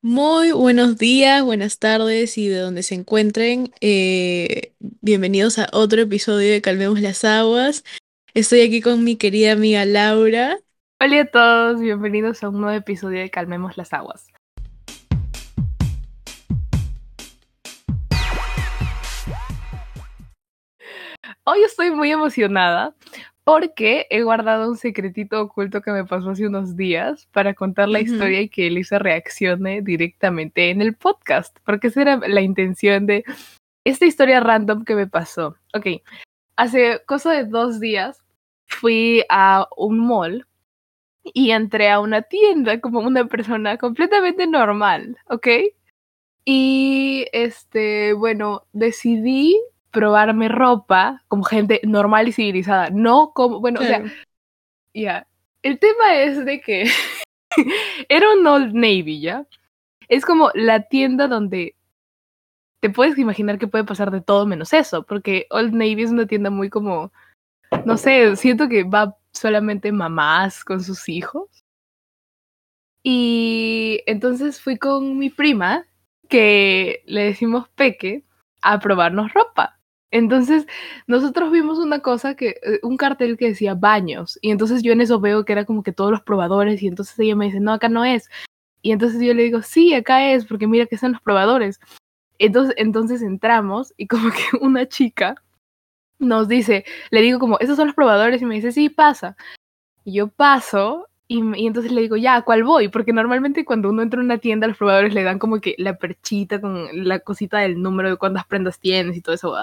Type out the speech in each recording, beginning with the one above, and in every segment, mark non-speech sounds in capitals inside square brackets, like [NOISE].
Muy buenos días, buenas tardes y de donde se encuentren. eh, bienvenidos a otro episodio de Calmemos las Aguas. Estoy aquí con mi querida amiga Laura. Hola a todos, bienvenidos a un nuevo episodio de Calmemos las Aguas. Hoy estoy muy emocionada porque he guardado un secretito oculto que me pasó hace unos días para contar la historia y que Elisa reaccione directamente en el podcast, porque esa era la intención de esta historia random que me pasó. Ok, hace cosa de dos días fui a un mall y entré a una tienda como una persona completamente normal, ¿ok? Y este, bueno, decidí probarme ropa como gente normal y civilizada, no como, bueno, o sea, ya. El tema es de que [LAUGHS] era un Old Navy, ¿ya? Es como la tienda donde te puedes imaginar que puede pasar de todo menos eso, porque Old Navy es una tienda muy como, no sé, siento que va solamente mamás con sus hijos. Y entonces fui con mi prima, que le decimos Peque, a probarnos ropa. Entonces nosotros vimos una cosa que, eh, un cartel que decía baños, y entonces yo en eso veo que era como que todos los probadores, y entonces ella me dice, no, acá no es. Y entonces yo le digo, sí, acá es, porque mira que son los probadores. Entonces, entonces entramos y como que [LAUGHS] una chica nos dice, le digo como, esos son los probadores y me dice, sí, pasa. Y yo paso y, entonces le digo, ya, ¿a cuál voy? Porque normalmente cuando uno entra a una tienda, los probadores le dan como que la perchita con la cosita del número de cuántas prendas tienes y todo eso.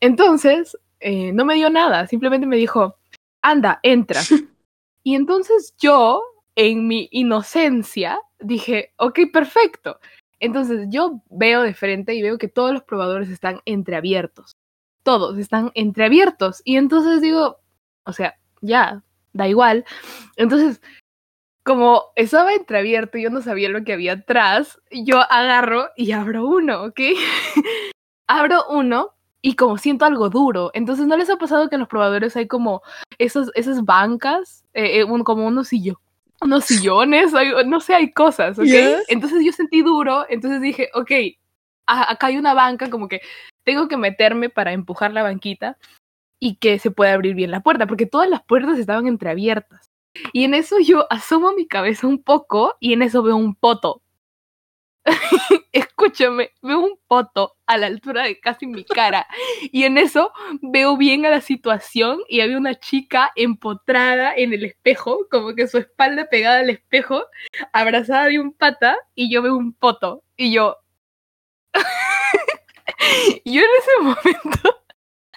Entonces, eh, no me dio nada, simplemente me dijo, anda, entra. [LAUGHS] y entonces yo, en mi inocencia, dije, ok, perfecto. Entonces yo veo de frente y veo que todos los probadores están entreabiertos. Todos están entreabiertos. Y entonces digo, o sea, ya, da igual. Entonces, como estaba entreabierto y yo no sabía lo que había atrás, yo agarro y abro uno, ¿ok? [LAUGHS] abro uno y como siento algo duro. Entonces, ¿no les ha pasado que en los probadores hay como esos, esas bancas, eh, eh, un, como unos sillones? unos sillones, hay, no sé, hay cosas, ¿ok? Yes. Entonces yo sentí duro, entonces dije, ok, a- acá hay una banca, como que tengo que meterme para empujar la banquita y que se pueda abrir bien la puerta, porque todas las puertas estaban entreabiertas. Y en eso yo asomo mi cabeza un poco y en eso veo un poto. [LAUGHS] Escúchame, veo un poto a la altura de casi mi cara. Y en eso veo bien a la situación y había una chica empotrada en el espejo, como que su espalda pegada al espejo, abrazada de un pata, y yo veo un poto. Y yo. [LAUGHS] yo en ese momento.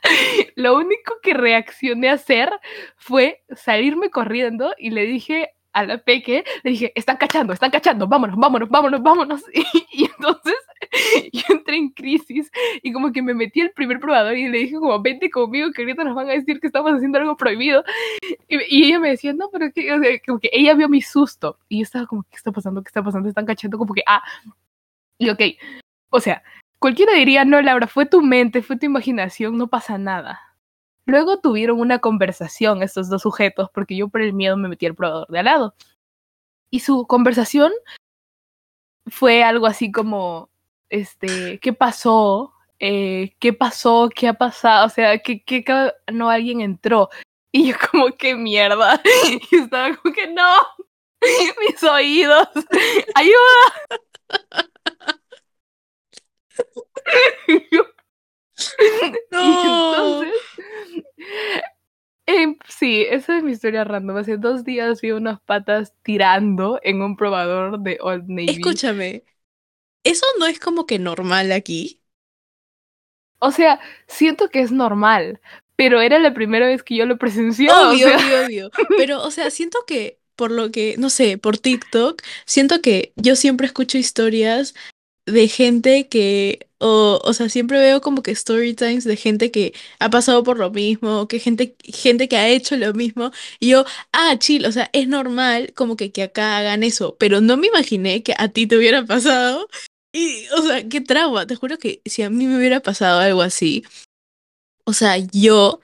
[LAUGHS] Lo único que reaccioné a hacer fue salirme corriendo y le dije a la peque, le dije, están cachando, están cachando, vámonos, vámonos, vámonos, vámonos. [LAUGHS] Y, y entonces [LAUGHS] yo entré en crisis y como que me metí al primer probador y le dije como, vente conmigo que ahorita nos van a decir que estamos haciendo algo prohibido. Y, y ella me decía, no, pero que, o sea, como que ella vio mi susto y yo estaba como, ¿qué está pasando? ¿Qué está pasando? Están cachando como que, ah, y ok, o sea, cualquiera diría, no, Laura, fue tu mente, fue tu imaginación, no pasa nada. Luego tuvieron una conversación estos dos sujetos, porque yo por el miedo me metí al probador de al lado. Y su conversación fue algo así como, este, ¿qué pasó? Eh, ¿Qué pasó? ¿Qué ha pasado? O sea, ¿qué, no alguien entró? Y yo como, ¿qué mierda? [LAUGHS] Y estaba como que, no, [LAUGHS] mis oídos, [LAUGHS] ayuda. [LAUGHS] [LAUGHS] No. Entonces, em, sí, esa es mi historia random. Hace dos días vi unas patas tirando en un probador de Old Navy. Escúchame, eso no es como que normal aquí. O sea, siento que es normal, pero era la primera vez que yo lo presencié. Obvio, o sea, obvio, obvio. Pero, o sea, siento que por lo que, no sé, por TikTok, siento que yo siempre escucho historias de gente que, o, o sea, siempre veo como que story times de gente que ha pasado por lo mismo, que gente, gente que ha hecho lo mismo, y yo, ah, chill, o sea, es normal como que, que acá hagan eso, pero no me imaginé que a ti te hubiera pasado, y, o sea, qué trauma, te juro que si a mí me hubiera pasado algo así, o sea, yo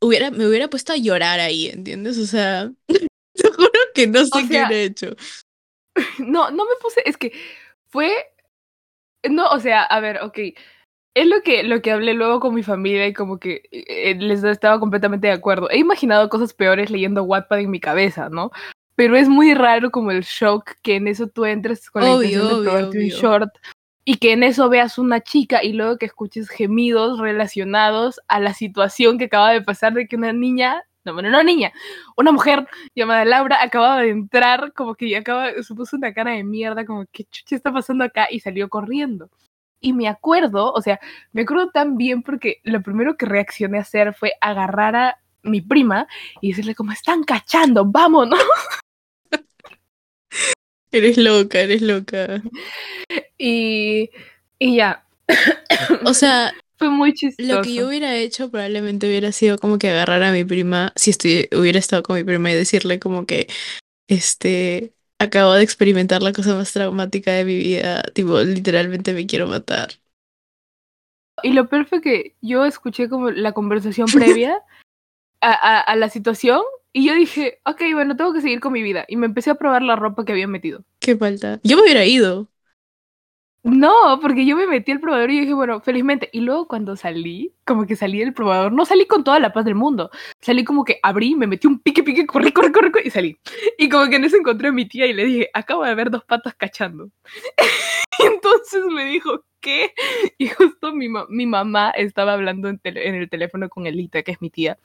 hubiera, me hubiera puesto a llorar ahí, ¿entiendes? O sea, [LAUGHS] te juro que no sé O qué sea, hubiera hecho. [LAUGHS] No, no me puse, es que fue, no, o sea, a ver, ok, es lo que, lo que hablé luego con mi familia y como que eh, les estaba completamente de acuerdo. He imaginado cosas peores leyendo Wattpad en mi cabeza, ¿no? Pero es muy raro como el shock que en eso tú entres con la intención de obvio, probarte un obvio. short y que en eso veas una chica y luego que escuches gemidos relacionados a la situación que acaba de pasar de que una niña, no, bueno, no niña, una mujer llamada Laura acababa de entrar, como que acaba, se puso una cara de mierda, como que chucha está pasando acá y salió corriendo. Y me acuerdo, o sea, me acuerdo tan bien porque lo primero que reaccioné a hacer fue agarrar a mi prima y decirle como están cachando, vámonos. [LAUGHS] Eres loca, eres loca. [LAUGHS] Y, y ya, O sea, fue muy chistoso. lo que yo hubiera hecho probablemente hubiera sido como que agarrar a mi prima, si estoy, hubiera estado con mi prima y decirle como que, este, acabo de experimentar la cosa más traumática de mi vida, tipo, literalmente me quiero matar. Y lo peor fue que yo escuché como la conversación previa a, a, a, la situación y yo dije, ok, bueno, tengo que seguir con mi vida. Y me empecé a probar la ropa que había metido. ¿Qué falta? Yo me hubiera ido. No, porque yo me metí al probador y dije, bueno, felizmente. Y luego cuando salí, como que salí del probador, no salí con toda la paz del mundo. Salí como que abrí, me metí un pique, pique, corrí, corrí, corrí, corrí y salí. Y como que en eso encontré a mi tía y le dije, acabo de ver dos patas cachando. [LAUGHS] y entonces me dijo, ¿qué? [LAUGHS] Y justo mi, ma mi mamá estaba hablando en, en, el teléfono con Elita, que es mi tía.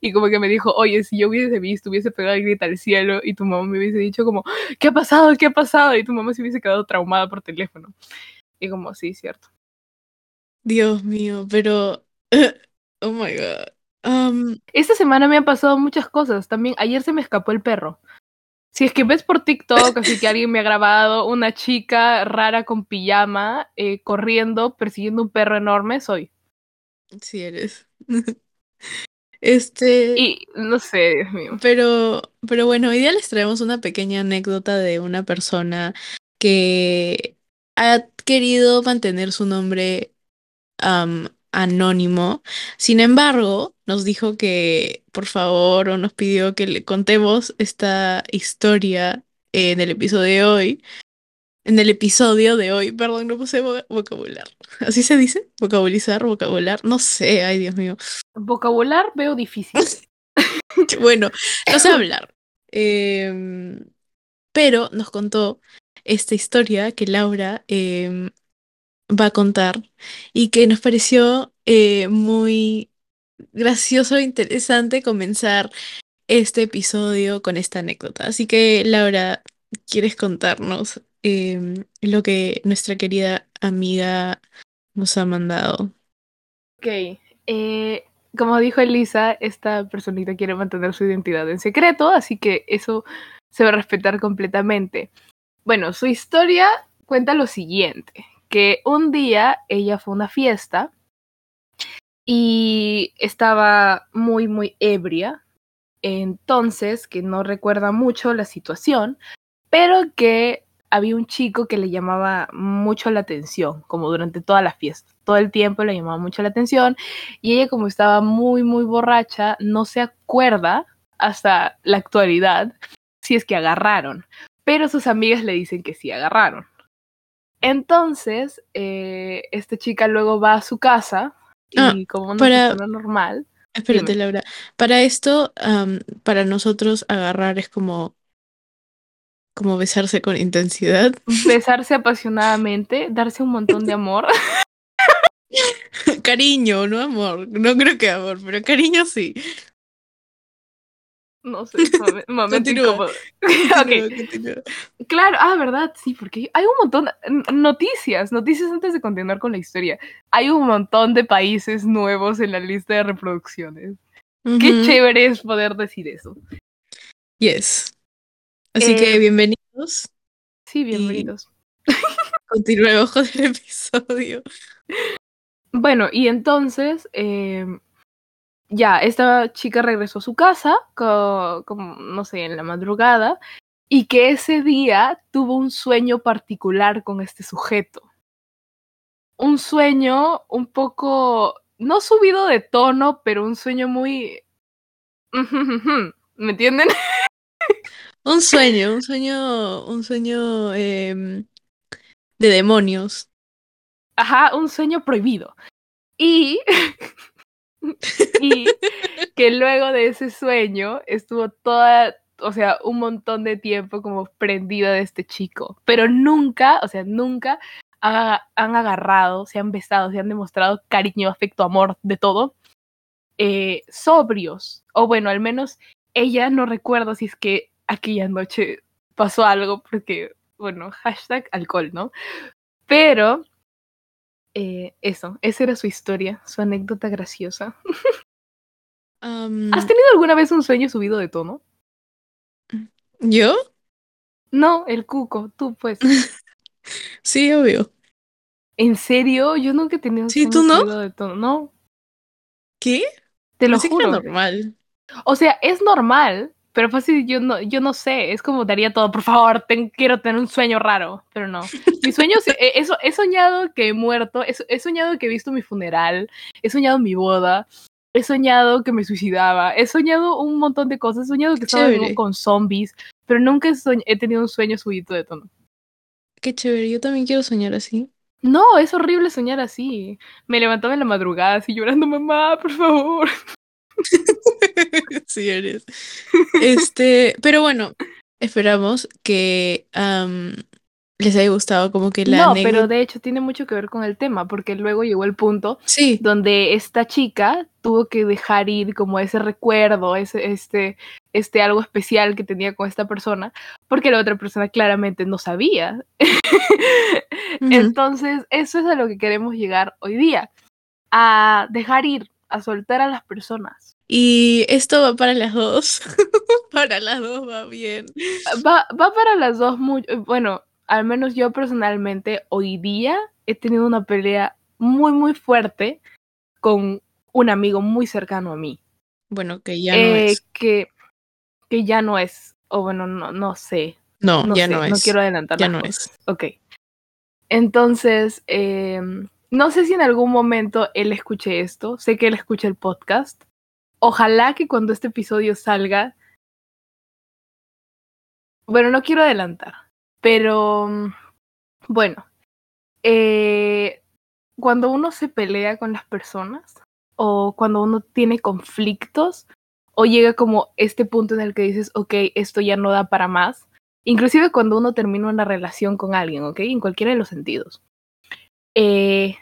Y como que me dijo, oye, si yo hubiese visto, hubiese pegado el grito al cielo y tu mamá me hubiese dicho como, ¿qué ha pasado? ¿Qué ha pasado? Y tu mamá se hubiese quedado traumada por teléfono. Y como, sí, cierto. Dios mío, pero... [LAUGHS] oh my god. Um... Esta semana me han pasado muchas cosas. También ayer se me escapó el perro. Si es que ves por TikTok, así que alguien me ha grabado una chica rara con pijama eh, corriendo, persiguiendo un perro enorme, soy. Sí eres. [LAUGHS] este. Y no sé, Dios mío. Pero, pero bueno, hoy día les traemos una pequeña anécdota de una persona que ha querido mantener su nombre um, anónimo. Sin embargo, nos dijo que por favor o nos pidió que le contemos esta historia en el episodio de hoy. En el episodio de hoy, perdón, no puse vocabular. ¿Así se dice? Vocabulizar, vocabular, no sé, ay Dios mío. Vocabular veo difícil. [LAUGHS] [LAUGHS] bueno, no sé hablar. Eh, pero nos contó esta historia que Laura eh, va a contar y que nos pareció eh, muy gracioso e interesante comenzar este episodio con esta anécdota. Así que Laura, ¿quieres contarnos eh, lo que nuestra querida amiga nos ha mandado? Ok, eh, como dijo Elisa, esta personita quiere mantener su identidad en secreto, así que eso se va a respetar completamente. Bueno, su historia cuenta lo siguiente, que un día ella fue a una fiesta y estaba muy, muy ebria, entonces que no recuerda mucho la situación, pero que había un chico que le llamaba mucho la atención, como durante toda la fiesta. Todo el tiempo le llamaba mucho la atención y ella como estaba muy, muy borracha, no se acuerda hasta la actualidad si es que agarraron, pero sus amigas le dicen que sí agarraron. Entonces, eh, esta chica luego va a su casa y ah, como una para... persona normal. Espérate, dime. Laura. Para esto, um, para nosotros agarrar es como como besarse con intensidad. [LAUGHS] Besarse apasionadamente, darse un montón de amor. [LAUGHS] cariño, no amor. No creo que amor, pero cariño sí. No sé, momento, [LAUGHS] incómodo. [LAUGHS] Okay. continúa. Claro, ah, verdad, sí, porque hay un montón noticias, noticias antes de continuar con la historia. Hay un montón de países nuevos en la lista de reproducciones. Uh -huh. Qué chévere es poder decir eso. Yes. Así eh, que bienvenidos. Sí, bienvenidos. Continuemos con el episodio. Bueno, y entonces, eh, ya, esta chica regresó a su casa, como, como, no sé, en la madrugada, y que ese día tuvo un sueño particular con este sujeto. Un sueño un poco, no subido de tono, pero un sueño muy... [LAUGHS] ¿Me entienden? [LAUGHS] Un sueño, un sueño, un sueño em, de demonios. Ajá, un sueño prohibido. Y, [LAUGHS] [LAUGHS] y que luego de ese sueño estuvo toda, o sea, un montón de tiempo como prendida de este chico. Pero nunca, o sea, nunca ha- han agarrado, se han besado, se han demostrado cariño, afecto, amor, de todo, eh, sobrios. O bueno, al menos ella no recuerda si es que aquella noche pasó algo, porque, bueno, hashtag alcohol, ¿no? Pero, eh, eso, esa era su historia, su anécdota graciosa. ¿Has tenido alguna vez un sueño subido de tono? ¿Yo? No, el cuco, tú pues. [LAUGHS] Sí, obvio. ¿En serio? Yo nunca he tenido un Sí, sueño ¿tú no? subido de tono. No, ¿Qué? te lo Pensé que juro. normal. O sea, es normal, pero fácil, yo no, yo no sé, es como daría todo, por favor, ten- quiero tener un sueño raro, pero no. Mis sueños, he, he- he soñado que he muerto, he, he soñado que he visto mi funeral, he soñado mi boda, he soñado que me suicidaba, he soñado un montón de cosas, he soñado que estaba con zombies, pero nunca he, tenido un sueño subido de tono. Qué chévere, yo también quiero soñar así. No, es horrible soñar así. Me levantaba en la madrugada así llorando, mamá, por favor. [LAUGHS] sí eres. Este, pero bueno, esperamos que am, les haya gustado como que la no, pero de hecho tiene mucho que ver con el tema, porque luego llegó el punto Sí, donde esta chica tuvo que dejar ir como ese recuerdo, ese, este, este algo especial que tenía con esta persona, porque la otra persona claramente no sabía. [LAUGHS] Entonces, eso es a lo que queremos llegar hoy día, a dejar ir, a soltar a las personas. Y esto va para las dos. [LAUGHS] para las dos va bien. Va, va para las dos muy, bueno, al menos yo personalmente hoy día he tenido una pelea muy, muy fuerte con un amigo muy cercano a mí. Bueno, que ya no eh, es. Que, que ya no es, o bueno, no, no sé, No, no ya sé, no es. no quiero adelantar ya no cosas. es. Ok. Entonces, eh, no sé si en algún momento él escuche esto, sé que él escucha el podcast. Ojalá que cuando este episodio salga, bueno, no quiero adelantar, pero mm, bueno, eh, cuando uno se pelea con las personas o cuando uno tiene conflictos o llega como este punto en el que dices, ok, esto ya no da para más, inclusive cuando uno termina una relación con alguien, ok, en cualquiera de los sentidos, eh,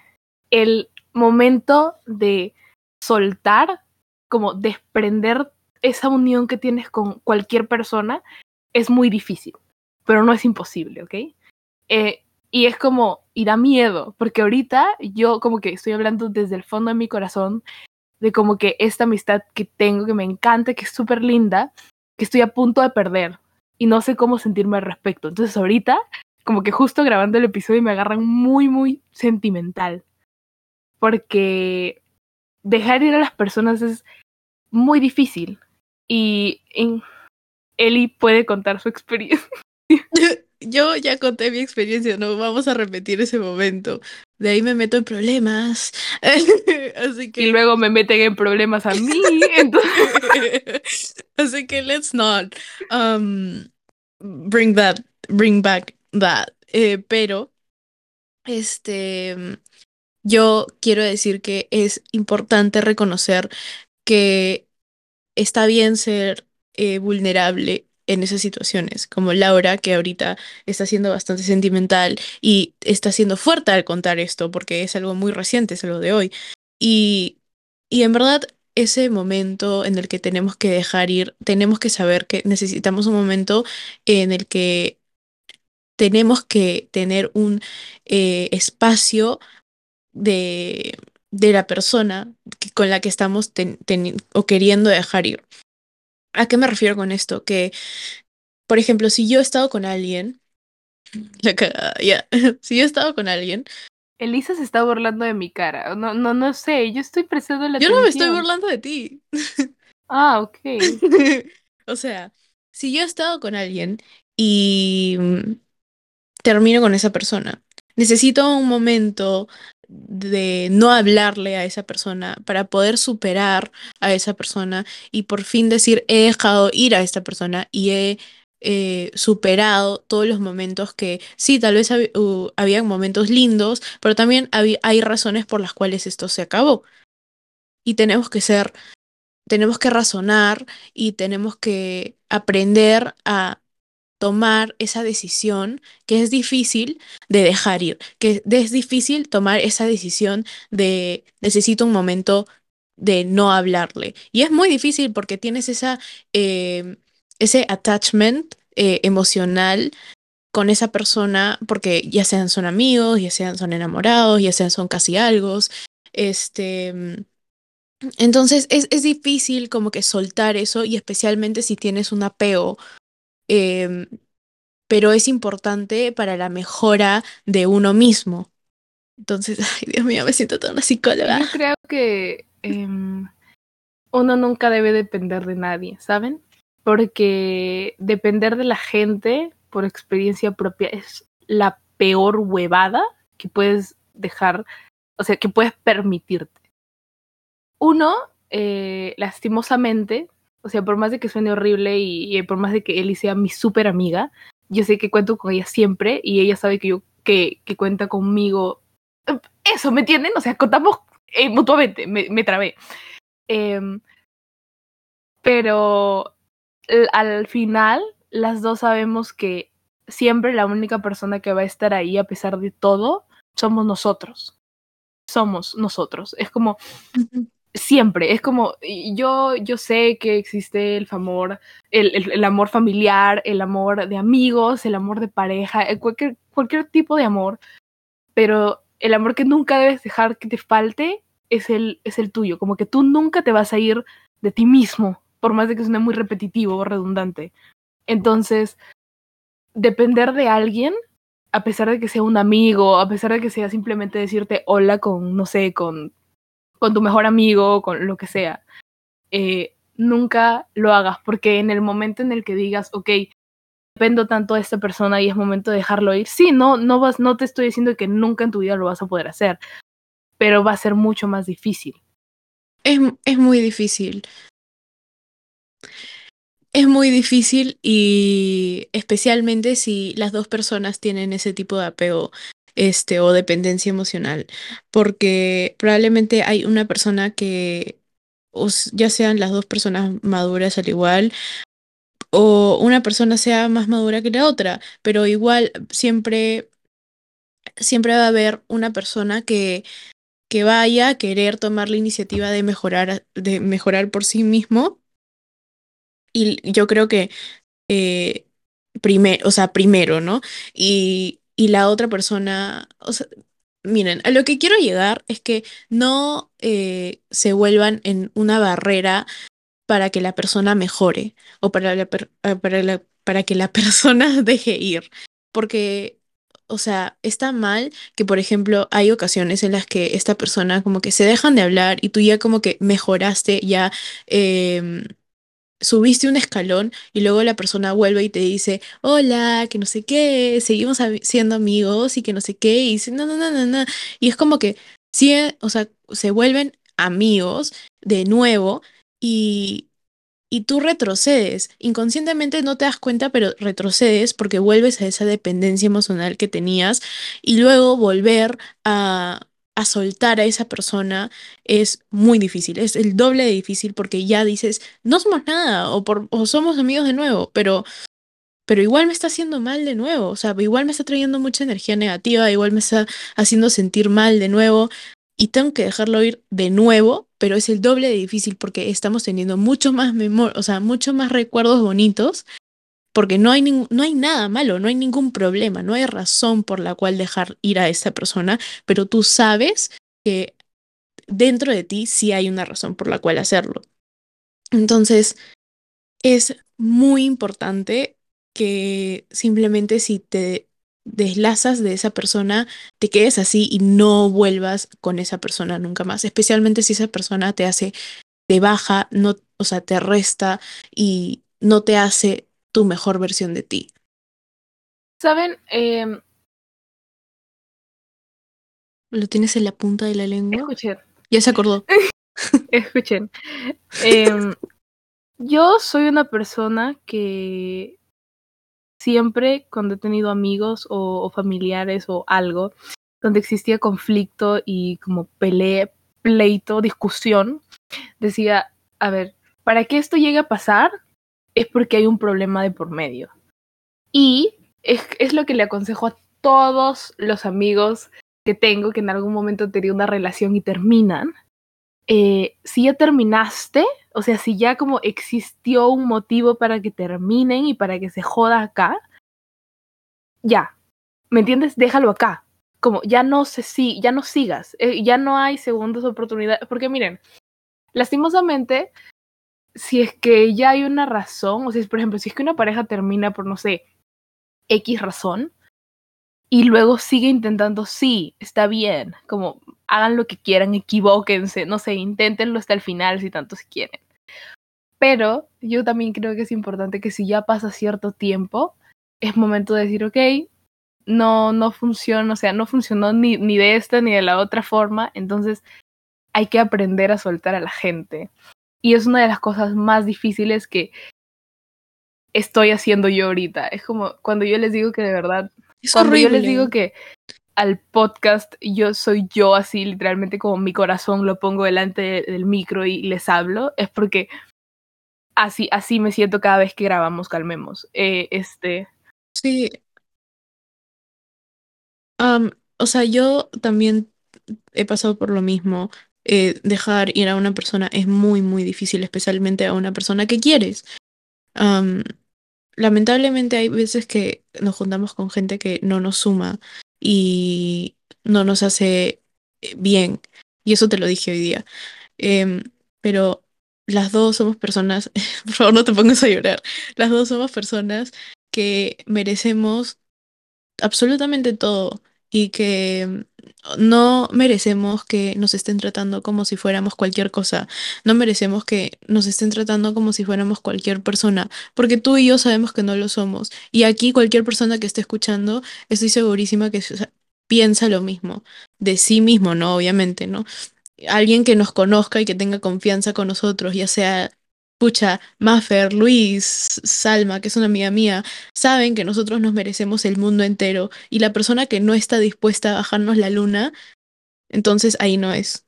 el momento de soltar, como desprender esa unión que tienes con cualquier persona, es muy difícil, pero no es imposible, ¿ok? Eh, y es como, y da miedo, porque ahorita yo como que estoy hablando desde el fondo de mi corazón de como que esta amistad que tengo, que me encanta, que es súper linda, que estoy a punto de perder y no sé cómo sentirme al respecto. Entonces ahorita, como que justo grabando el episodio me agarran muy, muy sentimental, porque dejar ir a las personas es muy difícil y Eli puede contar su experiencia. [LAUGHS] Yo ya conté mi experiencia, no vamos a repetir ese momento. De ahí me meto en problemas. [LAUGHS] Así que. Y luego me meten en problemas a mí. [LAUGHS] Entonces... Así que let's not um, bring that, bring back that. Eh, pero, este, yo quiero decir que es importante reconocer que está bien ser eh, vulnerable en esas situaciones, como Laura, que ahorita está siendo bastante sentimental y está siendo fuerte al contar esto, porque es algo muy reciente, es algo de hoy. Y, y en verdad, ese momento en el que tenemos que dejar ir, tenemos que saber que necesitamos un momento en el que tenemos que tener un eh, espacio de, de la persona que, con la que estamos ten, ten, o queriendo dejar ir. ¿A qué me refiero con esto? Que, por ejemplo, si yo he estado con alguien, [LAUGHS] la cagada, ya, [LAUGHS] si yo he estado con alguien. Elisa se está burlando de mi cara. No, no, no sé, yo estoy prestando la Yo atención. no me estoy burlando de ti. Ah, ok. [LAUGHS] o sea, si yo he estado con alguien y termino con esa persona, necesito un momento de no hablarle a esa persona para poder superar a esa persona y por fin decir he dejado ir a esta persona y he eh, superado todos los momentos que sí, tal vez hab uh, habían momentos lindos, pero también hay razones por las cuales esto se acabó. Y tenemos que ser, tenemos que razonar y tenemos que aprender a tomar esa decisión que es difícil de dejar ir, que es difícil tomar esa decisión de necesito un momento de no hablarle. Y es muy difícil porque tienes esa, eh, ese attachment eh, emocional con esa persona, porque ya sean son amigos, ya sean son enamorados, ya sean son casi algo. Este, entonces es, es difícil como que soltar eso y especialmente si tienes un apego Em, pero es importante para la mejora de uno mismo. Entonces, [LAUGHS] ay, Dios mío, me siento toda una psicóloga. Yo creo que em, uno nunca debe depender de nadie, ¿saben? Porque depender de la gente por experiencia propia es la peor huevada que puedes dejar, o sea, que puedes permitirte. Uno, eh, lastimosamente, o sea, por más de que suene horrible y, por más de que Ellie sea mi súper amiga, yo sé que cuento con ella siempre y ella sabe que yo que, que cuenta conmigo. Eso, ¿me entienden? O sea, contamos eh, mutuamente, me, me trabé. Em, pero al final, las dos sabemos que siempre la única persona que va a estar ahí a pesar de todo somos nosotros. Somos nosotros. Es como, siempre, es como, yo, yo sé que existe el amor, el, el, amor familiar, el amor de amigos, el amor de pareja, eh, cualquier, cualquier tipo de amor, pero el amor que nunca debes dejar que te falte es el, es el tuyo, como que tú nunca te vas a ir de ti mismo, por más de que suene muy repetitivo o redundante. Entonces, depender de alguien, a pesar de que sea un amigo, a pesar de que sea simplemente decirte hola con, no sé, con con tu mejor amigo, con lo que sea, eh, nunca lo hagas, porque en el momento en el que digas, ok, dependo tanto de esta persona y es momento de dejarlo ir, sí, no, no, vas, no te estoy diciendo que nunca en tu vida lo vas a poder hacer, pero va a ser mucho más difícil. Es, es muy difícil. Es muy difícil y especialmente si las dos personas tienen ese tipo de apego este, o dependencia emocional, porque probablemente hay una persona que, ya sean las dos personas maduras al igual, o una persona sea más madura que la otra, pero igual siempre, siempre va a haber una persona que, que vaya a querer tomar la iniciativa de mejorar, de mejorar por sí mismo. Y yo creo que eh, primero, o sea, primero, ¿no? Y y la otra persona, o sea, miren, a lo que quiero llegar es que no eh, se vuelvan en una barrera para que la persona mejore o para, la eh, para, para que la [LAUGHS] persona deje ir. Porque, o sea, está mal que, por ejemplo, hay ocasiones en las que esta persona como que se dejan de hablar y tú ya como que mejoraste, ya... Eh, subiste un escalón y luego la persona vuelve y te dice, hola, que no sé qué, seguimos siendo amigos y que no sé qué, y dice, no, no, no, no, no. Y es como que, sí, o sea, se vuelven amigos de nuevo y, y tú retrocedes. Inconscientemente no te das cuenta, pero retrocedes porque vuelves a esa dependencia emocional que tenías y luego volver a a soltar a esa persona es muy difícil, es el doble de difícil porque ya dices, no somos nada o, por, o somos amigos de nuevo, pero, pero igual me está haciendo mal de nuevo, o sea, igual me está trayendo mucha energía negativa, igual me está haciendo sentir mal de nuevo y tengo que dejarlo ir de nuevo, pero es el doble de difícil porque estamos teniendo mucho más memoria, o sea, mucho más recuerdos bonitos porque no hay, no hay nada malo, no hay ningún problema, no hay razón por la cual dejar ir a esa persona, pero tú sabes que dentro de ti sí hay una razón por la cual hacerlo. Entonces, es muy importante que simplemente si te deslazas de esa persona, te quedes así y no vuelvas con esa persona nunca más, especialmente si esa persona te hace, te baja, no, o sea, te resta y no te hace tu mejor versión de ti. Saben, eh, lo tienes en la punta de la lengua. Escuchen. Ya se acordó. [LAUGHS] Escuchen. Eh, yo soy una persona que siempre cuando he tenido amigos o, familiares o algo, donde existía conflicto y como pelea, pleito, discusión, decía, a ver, para que esto llegue a pasar es porque hay un problema de por medio. Y es, es lo que le aconsejo a todos los amigos que tengo que en algún momento tenían una relación y terminan. Eh, si ya terminaste, o sea, si ya como existió un motivo para que terminen y para que se joda acá, ya, ¿me entiendes? Déjalo acá. Como ya no sé si, ya no sigas, eh, ya no hay segundas oportunidades, porque miren, lastimosamente, si es que ya hay una razón, o sea, por ejemplo, si es que una pareja termina por, no sé, X razón, y luego sigue intentando, sí, está bien, como hagan lo que quieran, equivóquense, no sé, inténtenlo hasta el final si tanto se quieren. Pero yo también creo que es importante que si ya pasa cierto tiempo, es momento de decir, ok, no, no funciona, o sea, no funcionó ni de esta ni de la otra forma, entonces hay que aprender a soltar a la gente. Y es una de las cosas más difíciles que estoy haciendo yo ahorita. Es como cuando yo les digo que de verdad cuando yo les digo que al podcast yo soy yo así, literalmente como mi corazón lo pongo delante del micro y les hablo, es porque así, así me siento cada vez que grabamos Calmemos. Eh, este. Sí. o sea, yo también he pasado por lo mismo. Eh, dejar ir a una persona es muy, muy difícil, especialmente a una persona que quieres lamentablemente hay veces que nos juntamos con gente que no nos suma y no nos hace eh, bien. Y eso te lo dije hoy día. Em, pero las dos somos personas, [LAUGHS] por favor no te pongas a llorar, las dos somos personas que merecemos absolutamente todo y que no merecemos que nos estén tratando como si fuéramos cualquier cosa, no merecemos que nos estén tratando como si fuéramos cualquier persona, porque tú y yo sabemos que no lo somos. Y aquí cualquier persona que esté escuchando, estoy segurísima que piensa lo mismo, de sí mismo, ¿no? Obviamente, ¿no? Alguien que nos conozca y que tenga confianza con nosotros, ya sea Pucha, Maffer, Luis, Salma, que es una amiga mía, saben que nosotros nos merecemos el mundo entero y la persona que no está dispuesta a bajarnos la luna, entonces ahí no es.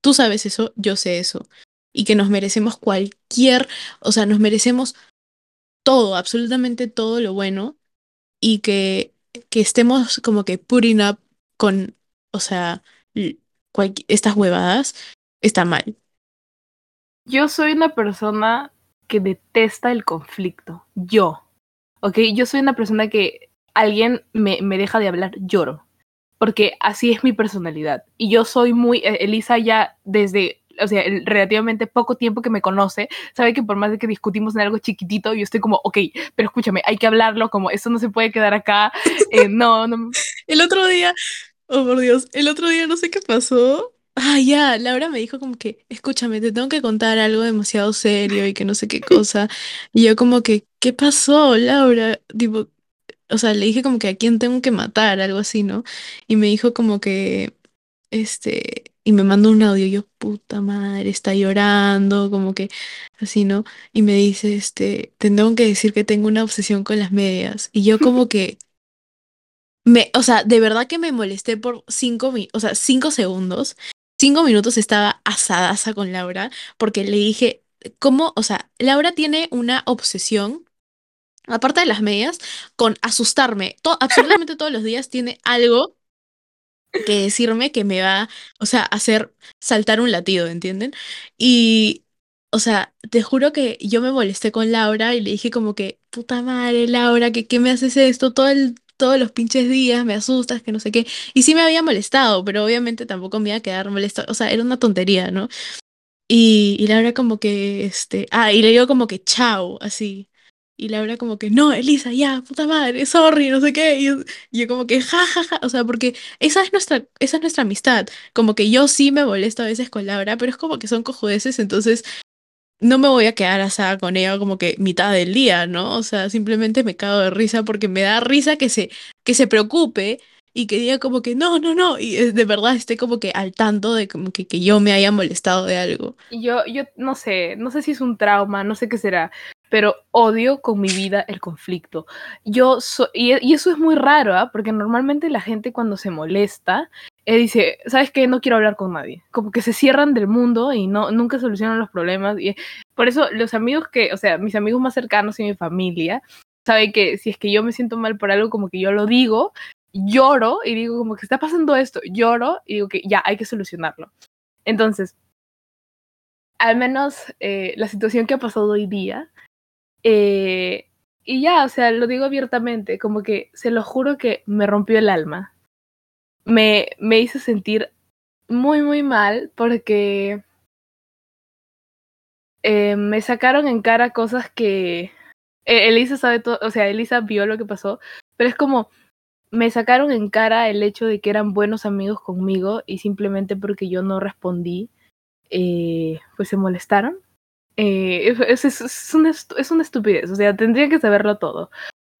Tú sabes eso, yo sé eso. Y que nos merecemos cualquier, o sea, nos merecemos todo, absolutamente todo lo bueno y que, que estemos como que putting up con, o sea, estas huevadas, está mal. Yo soy una persona que detesta el conflicto. Yo. ¿Ok? Yo soy una persona que alguien me, me deja de hablar, lloro. Porque así es mi personalidad. Y yo soy muy. E, Elisa ya desde o sea, el relativamente poco tiempo que me conoce, sabe que por más de que discutimos en algo chiquitito, yo estoy como, ok, pero escúchame, hay que hablarlo, como esto no se puede quedar acá, eh, no, no. [LAUGHS] El otro día, oh por Dios, el otro día no sé qué pasó, Ah, ya, Laura me dijo como que, escúchame, te tengo que contar algo demasiado serio y que no sé qué cosa. Y yo como que, ¿qué pasó, Laura? Tipo, o sea, le dije como que a quién tengo que matar, algo así, ¿no? Y me dijo como que, este, y me mandó un audio, yo, puta madre, está llorando, como que, así, ¿no? Y me dice, este, te tengo que decir que tengo una obsesión con las medias. Y yo como que, me, o sea, de verdad que me molesté por cinco, o sea, cinco segundos cinco minutos estaba asadaza con Laura porque le dije, ¿cómo? O sea, Laura tiene una obsesión, aparte de las medias, con asustarme. absolutamente todos los días tiene algo que decirme que me va, o sea, hacer saltar un latido, ¿entienden? Y, o sea, te juro que yo me molesté con Laura y le dije como que, puta madre, Laura, que qué me haces esto todo el todos los pinches días, me asustas, que no sé qué. Y sí me había molestado, pero obviamente tampoco me iba a quedar molesta. O sea, era una tontería, ¿no? Y, y Laura como que, este, ah, y le digo como que chao, así. Y Laura como que, no, Elisa, ya, puta madre, sorry, no sé qué. Y yo, como que, ja, ja, ja. O sea, porque esa es nuestra, esa es nuestra amistad. Como que yo sí me molesto a veces con Laura, pero es como que son cojudeces, entonces no me voy a quedar asada con ella como que mitad del día, ¿no? O sea, simplemente me cago de risa porque me da risa que se, que se preocupe y que diga como que no, no, no, y de verdad esté como que al tanto de como que, que yo me haya molestado de algo. Yo, yo no sé, no sé si es un trauma, no sé qué será, pero odio con mi vida el conflicto. Yo y, eso es muy raro, ¿ah? porque normalmente la gente cuando se molesta eh, dice, ¿sabes qué? No quiero hablar con nadie. Como que se cierran del mundo y no nunca solucionan los problemas. Y por eso los amigos que, o sea, mis amigos más cercanos y mi familia, saben que si es que yo me siento mal por algo, como que yo lo digo, lloro y digo como que está pasando esto, lloro y digo que ya hay que solucionarlo. Entonces, al menos eh, la situación que ha pasado hoy día, eh, y ya, o sea, lo digo abiertamente, como que se lo juro que me rompió el alma. Me, me hizo sentir muy, muy mal porque eh, me sacaron en cara cosas que e-, Elisa sabe todo, o sea, Elisa vio lo que pasó, pero es como me sacaron en cara el hecho de que eran buenos amigos conmigo y simplemente porque yo no respondí, eh, pues se molestaron eh, es, es, una, es, una, estupidez, o sea, tendría que saberlo todo.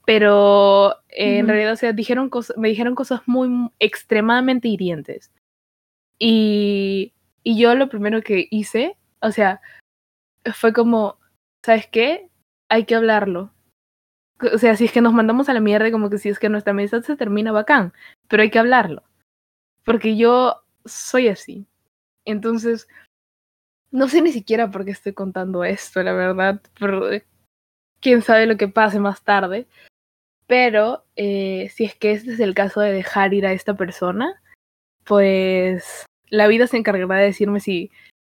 Pero eh, en realidad, o sea, dijeron me dijeron cosas muy extremadamente hirientes. Y, y yo lo primero que hice, o sea, fue como, ¿sabes qué? Hay que hablarlo. O sea, si es que nos mandamos a la mierda, como que si es que nuestra amistad se termina bacán, pero hay que hablarlo. Porque yo soy así. Entonces, no sé ni siquiera por qué estoy contando esto, la verdad. Pero quién sabe lo que pase más tarde. Pero eh, si es que este es el caso de dejar ir a esta persona, pues la vida se encargará de decirme si,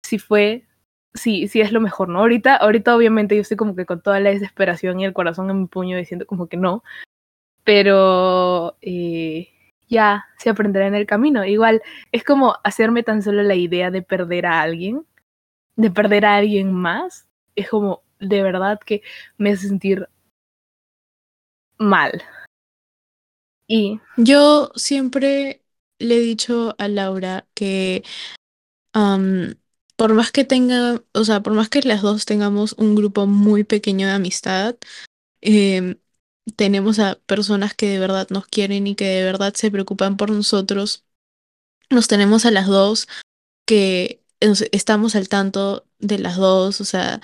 si fue, si, si es lo mejor, ¿no? Ahorita, ahorita obviamente yo estoy como que con toda la desesperación y el corazón en mi puño diciendo como que no. Pero eh, ya se aprenderá en el camino. Igual es como hacerme tan solo la idea de perder a alguien de perder a alguien más, es como de verdad que me hace sentir mal. Y yo siempre le he dicho a Laura que por más que tenga, o sea, por más que las dos tengamos un grupo muy pequeño de amistad, em, tenemos a personas que de verdad nos quieren y que de verdad se preocupan por nosotros. Nos tenemos a las dos que estamos al tanto de las dos, o sea,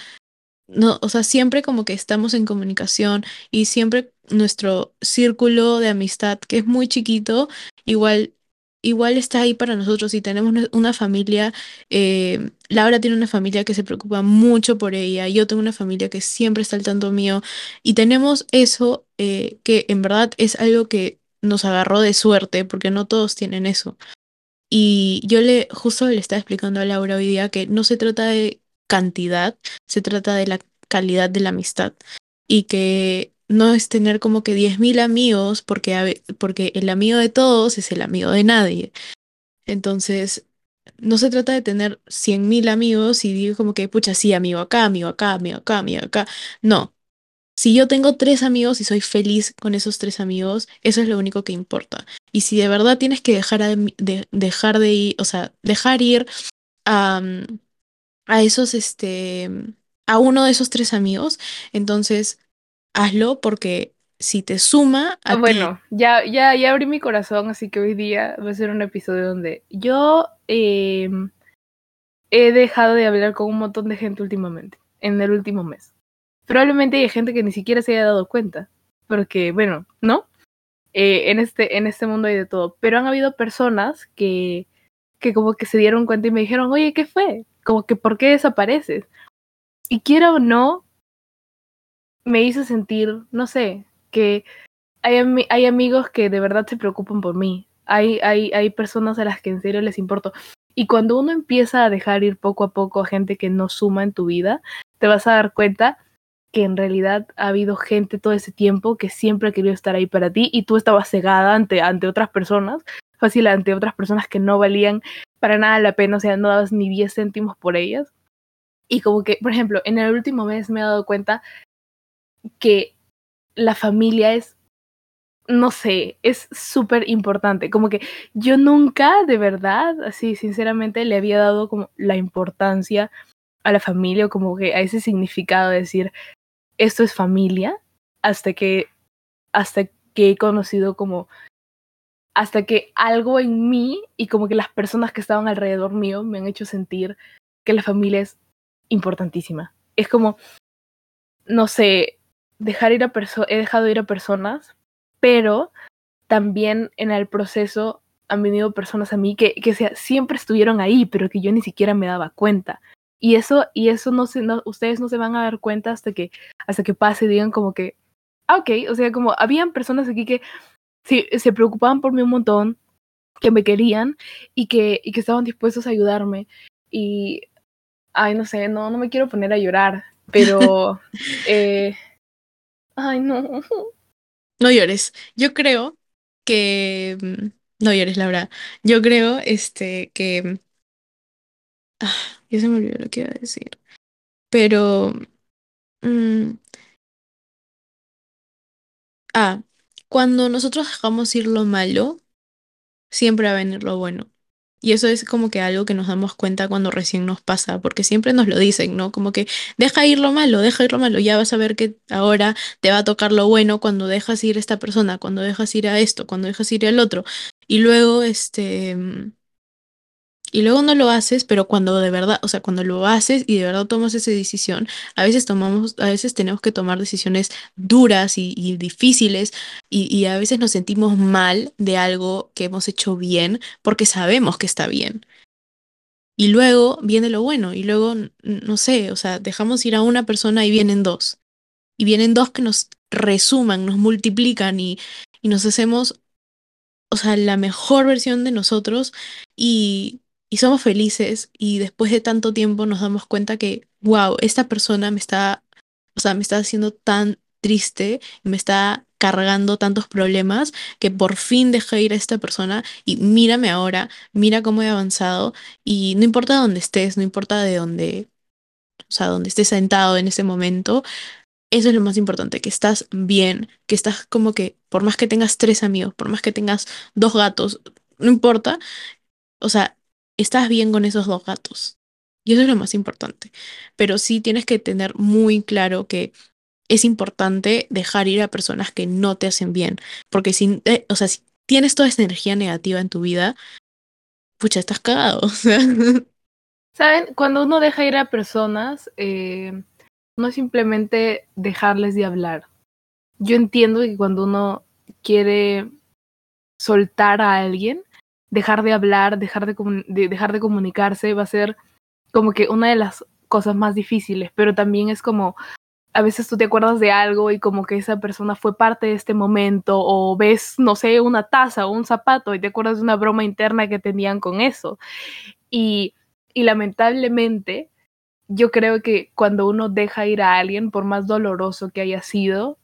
no, o sea, siempre como que estamos en comunicación y siempre nuestro círculo de amistad, que es muy chiquito, igual, igual está ahí para nosotros y tenemos una familia, eh, Laura tiene una familia que se preocupa mucho por ella, yo tengo una familia que siempre está al tanto mío y tenemos eso eh, que en verdad es algo que nos agarró de suerte porque no todos tienen eso. Y yo le justo le estaba explicando a Laura hoy día que no se trata de cantidad, se trata de la calidad de la amistad. Y que no es tener como que 10.000 amigos porque, porque el amigo de todos es el amigo de nadie. Entonces, no se trata de tener 100.000 amigos y digo como que, pucha, sí, amigo acá, amigo acá, amigo acá, amigo acá. No, si yo tengo tres amigos y soy feliz con esos tres amigos, eso es lo único que importa. Y si de verdad tienes que dejar de, dejar de ir, o sea, dejar ir a, a esos, este, a uno de esos tres amigos, entonces hazlo porque si te suma a bueno, ya, ya, ya abrí mi corazón, así que hoy día va a ser un episodio donde yo em, he dejado de hablar con un montón de gente últimamente, en el último mes probablemente hay gente que ni siquiera se haya dado cuenta, porque, bueno, ¿no? Eh, en, este, en este mundo hay de todo, pero han habido personas que, que como que se dieron cuenta y me dijeron, oye, ¿qué fue? Como que, ¿por qué desapareces? Y quiera o no, me hizo sentir, no sé, que hay, hay amigos que de verdad se preocupan por mí. Hay, hay, hay personas a las que en serio les importo. Y cuando uno empieza a dejar ir poco a poco a gente que no suma en tu vida, te vas a dar cuenta que en realidad ha habido gente todo ese tiempo que siempre ha querido estar ahí para ti y tú estabas cegada ante, ante otras personas, fácil ante otras personas que no valían para nada la pena, o sea, no dabas ni 10 céntimos por ellas. Y como que, por ejemplo, en el último mes me he dado cuenta que la familia es, no sé, es súper importante. Como que yo nunca, de verdad, así sinceramente, le había dado como la importancia a la familia o como que a ese significado de decir, esto es familia hasta que, hasta que he conocido como, hasta que algo en mí y como que las personas que estaban alrededor mío me han hecho sentir que la familia es importantísima. Es como, no sé, dejar ir a personas, he dejado ir a personas, pero también en el proceso han venido personas a mí que, que siempre estuvieron ahí, pero que yo ni siquiera me daba cuenta. Y eso, y eso no se, no, ustedes no se van a dar cuenta hasta que, hasta que pase y digan como que, ah, ok, o sea, como habían personas aquí que sí, se preocupaban por mí un montón, que me querían y que, y que estaban dispuestos a ayudarme. Y, ay, no sé, no, no me quiero poner a llorar, pero, [LAUGHS] eh, ay, no. No llores. Yo creo que, mm, no llores, Laura. Yo creo, este, que, ah, ya se me olvidó lo que iba a decir. Pero, mm, ah, cuando nosotros dejamos ir lo malo, siempre va a venir lo bueno. Y eso es como que algo que nos damos cuenta cuando recién nos pasa, porque siempre nos lo dicen, ¿no? Como que deja ir lo malo, deja ir lo malo, ya vas a ver que ahora te va a tocar lo bueno cuando dejas ir a esta persona, cuando dejas ir a esto, cuando dejas ir al otro. Y luego, este, y luego no lo haces, pero cuando de verdad, o sea, cuando lo haces y de verdad tomas esa decisión, a veces tomamos, a veces tenemos que tomar decisiones duras y, difíciles y, a veces nos sentimos mal de algo que hemos hecho bien porque sabemos que está bien. Y luego viene lo bueno, y luego, no sé, o sea, dejamos ir a una persona y vienen dos. Y vienen dos que nos resuman, nos multiplican y, y nos hacemos, o sea, la mejor versión de nosotros y, y somos felices y después de tanto tiempo nos damos cuenta que, wow, esta persona me está, o sea, me está haciendo tan triste, me está cargando tantos problemas que por fin dejé ir a esta persona y mírame ahora, mira cómo he avanzado y no importa dónde estés, no importa de dónde, o sea, dónde estés sentado en ese momento, eso es lo más importante, que estás bien, que estás como que, por más que tengas tres amigos, por más que tengas dos gatos, no importa, o sea, estás bien con esos dos gatos. Y eso es lo más importante. Pero sí tienes que tener muy claro que es importante dejar ir a personas que no te hacen bien. Porque si, eh, o sea, si tienes toda esa energía negativa en tu vida, pucha, estás cagado. [LAUGHS] ¿Saben? Cuando uno deja ir a personas, eh, no es simplemente dejarles de hablar. Yo entiendo que cuando uno quiere soltar a alguien, dejar de hablar, dejar de, dejar de comunicarse va a ser como que una de las cosas más difíciles, pero también es como a veces tú te acuerdas de algo y como que esa persona fue parte de este momento o ves, no sé, una taza o un zapato y te acuerdas de una broma interna que tenían con eso. Y, y lamentablemente yo creo que cuando uno deja ir a alguien, por más doloroso que haya sido,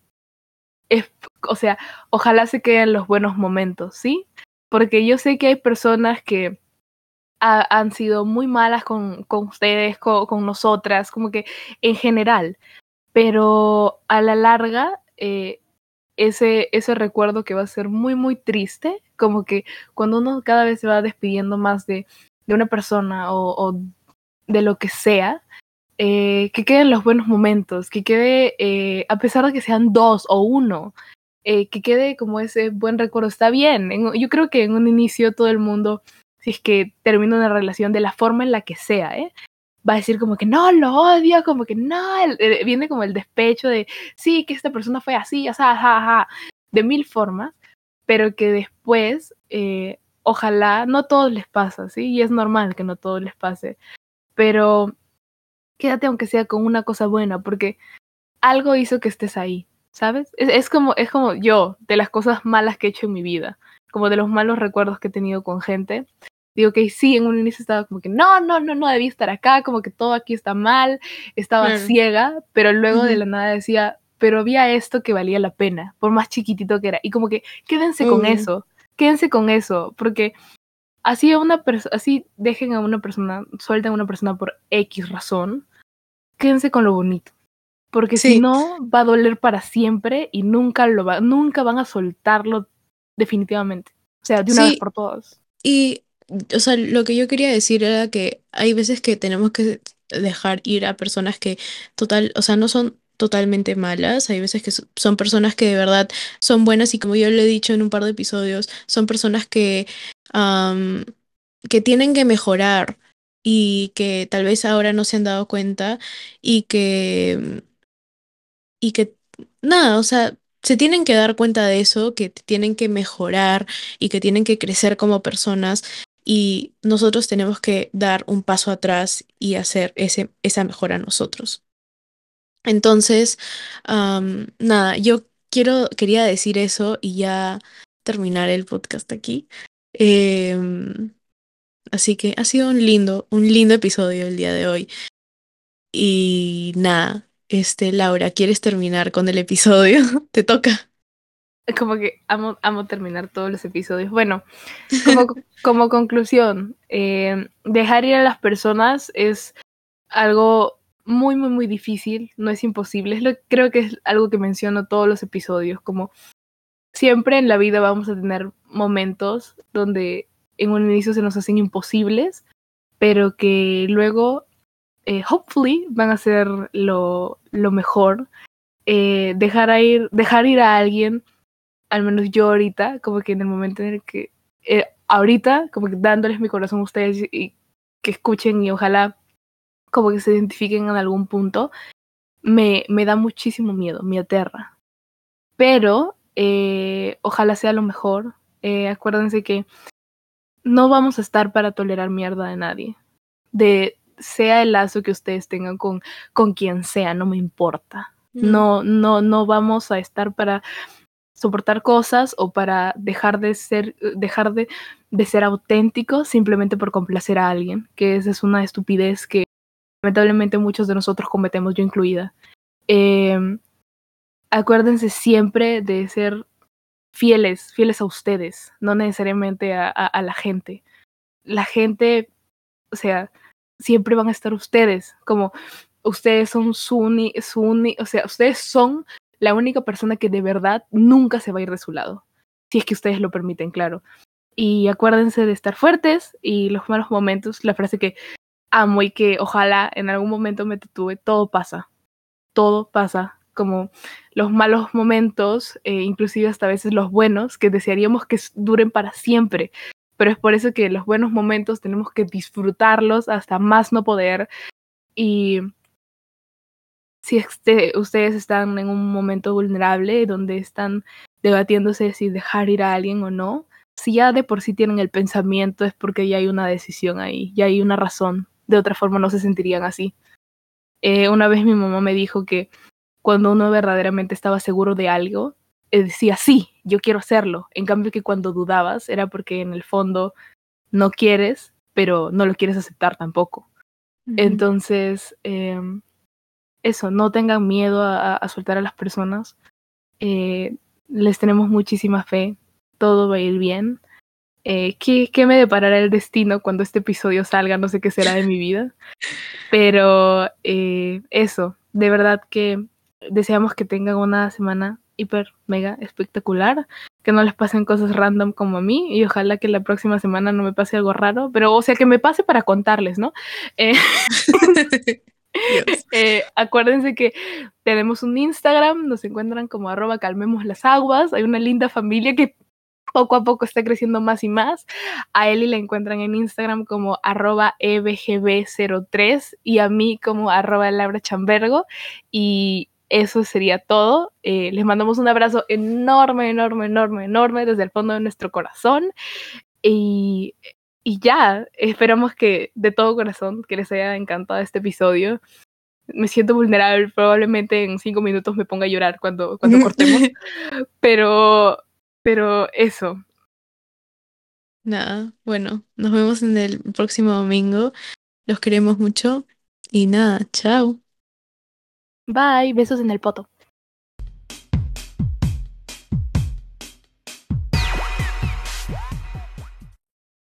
es, o sea, ojalá se queden los buenos momentos, ¿sí? Porque yo sé que hay personas que han sido muy malas con, con ustedes, con, nosotras, como que en general, pero a la larga, eh, ese, ese recuerdo que va a ser muy, muy triste, como que cuando uno cada vez se va despidiendo más de, de una persona o, de lo que sea, eh, que queden los buenos momentos, que quede, eh, a pesar de que sean dos o uno, eh, que quede como ese buen recuerdo. Está bien, yo creo que en un inicio todo el mundo, si es que termina una relación de la forma en la que sea, ¿eh? va a decir como que no, lo odio, como que no, eh, viene como el despecho de sí, que esta persona fue así, o sea, de mil formas, pero que después, ojalá, no a todos les pasa, ¿sí? Y es normal que no a todos les pase, pero quédate aunque sea con una cosa buena, porque algo hizo que estés ahí, ¿sabes? Es, como, es como yo, de las cosas malas que he hecho en mi vida, como de los malos recuerdos que he tenido con gente. Digo que sí, en un inicio estaba como que no, no, no, no debí estar acá, como que todo aquí está mal, estaba ciega, pero luego de la nada decía, pero había esto que valía la pena, por más chiquitito que era. Y como que quédense con eso, quédense con eso, porque así a una persona, así dejen a una persona, suelten a una persona por X razón, quédense con lo bonito porque si no va a doler para siempre y nunca lo va, nunca van a soltarlo definitivamente. O sea, de una vez por todas. Y, o sea, lo que yo quería decir era que hay veces que tenemos que dejar ir a personas que total, o sea, no son totalmente malas, hay veces que son personas que de verdad son buenas y como yo le he dicho en un par de episodios, son personas que, que tienen que mejorar y que tal vez ahora no se han dado cuenta y que y que nada, o sea, se tienen que dar cuenta de eso, que tienen que mejorar y que tienen que crecer como personas y nosotros tenemos que dar un paso atrás y hacer ese, esa mejora nosotros. Entonces, am, nada, yo quiero, quería decir eso y ya terminar el podcast aquí. Em, así que ha sido un lindo, un lindo episodio el día de hoy. Y nada, este, Laura, ¿quieres terminar con el episodio? [LAUGHS] Te toca. Como que amo, amo terminar todos los episodios. Bueno, como, [LAUGHS] como conclusión, eh, dejar ir a las personas es algo muy, muy, muy difícil, no es imposible. Es lo, creo que es algo que menciono todos los episodios, como siempre en la vida vamos a tener momentos donde en un inicio se nos hacen imposibles, pero que luego, eh, hopefully, van a ser lo, lo mejor. Eh, dejar, a ir, dejar ir a alguien, al menos yo ahorita, como que en el momento en el que, eh, ahorita, como que dándoles mi corazón a ustedes y que escuchen y ojalá como que se identifiquen en algún punto, me, me da muchísimo miedo, me aterra. Pero ojalá sea lo mejor. Acuérdense que no vamos a estar para tolerar mierda de nadie. De sea el lazo que ustedes tengan con, con quien sea, no me importa. No, no, no vamos a estar para soportar cosas o para dejar de ser, dejar de, de ser auténticos simplemente por complacer a alguien, que esa es una estupidez que lamentablemente muchos de nosotros cometemos, yo incluida. Eh, acuérdense siempre de ser fieles, fieles a ustedes, no necesariamente a, a, a, la gente. La gente, o sea, siempre van a estar ustedes, como ustedes son su, uni, su uni, o sea, ustedes son la única persona que de verdad nunca se va a ir de su lado, si es que ustedes lo permiten, claro. Y acuérdense de estar fuertes y los malos momentos, la frase que amo y que ojalá en algún momento me tatúe, todo pasa, todo pasa, como los malos momentos, eh, inclusive hasta veces los buenos, que desearíamos que duren para siempre. Pero es por eso que los buenos momentos tenemos que disfrutarlos hasta más no poder. Y si este, ustedes están en un momento vulnerable donde están debatiéndose si dejar ir a alguien o no, si ya de por sí tienen el pensamiento es porque ya hay una decisión ahí, ya hay una razón. De otra forma no se sentirían así. Eh, una vez mi mamá me dijo que cuando uno verdaderamente estaba seguro de algo, decía, sí, yo quiero hacerlo. En cambio que cuando dudabas era porque en el fondo no quieres, pero no lo quieres aceptar tampoco. Uh -huh. Entonces, eh, eso, no tengan miedo a, a soltar a las personas. Eh, les tenemos muchísima fe, todo va a ir bien. Eh, ¿qué, ¿Qué me deparará el destino cuando este episodio salga? No sé qué será de mi vida. [LAUGHS] Pero eh, eso, de verdad que deseamos que tengan una semana hiper, mega espectacular, que no les pasen cosas random como a mí y ojalá que la próxima semana no me pase algo raro, pero o sea que me pase para contarles, ¿no? Eh, [LAUGHS] eh, acuérdense que tenemos un Instagram, nos encuentran como arroba calmemos las aguas, hay una linda familia que poco a poco está creciendo más y más. A Eli la encuentran en Instagram como arroba ebgb03 y a mí como arroba Laura Chambergo. Y eso sería todo. Eh, les mandamos un abrazo enorme, enorme, enorme, enorme desde el fondo de nuestro corazón. Y, y ya, esperamos que de todo corazón que les haya encantado este episodio. Me siento vulnerable, probablemente en cinco minutos me ponga a llorar cuando, cuando [LAUGHS] cortemos. Pero pero eso. Nada, bueno, nos vemos en el próximo domingo. Los queremos mucho y nada, chao. Bye, besos en el poto.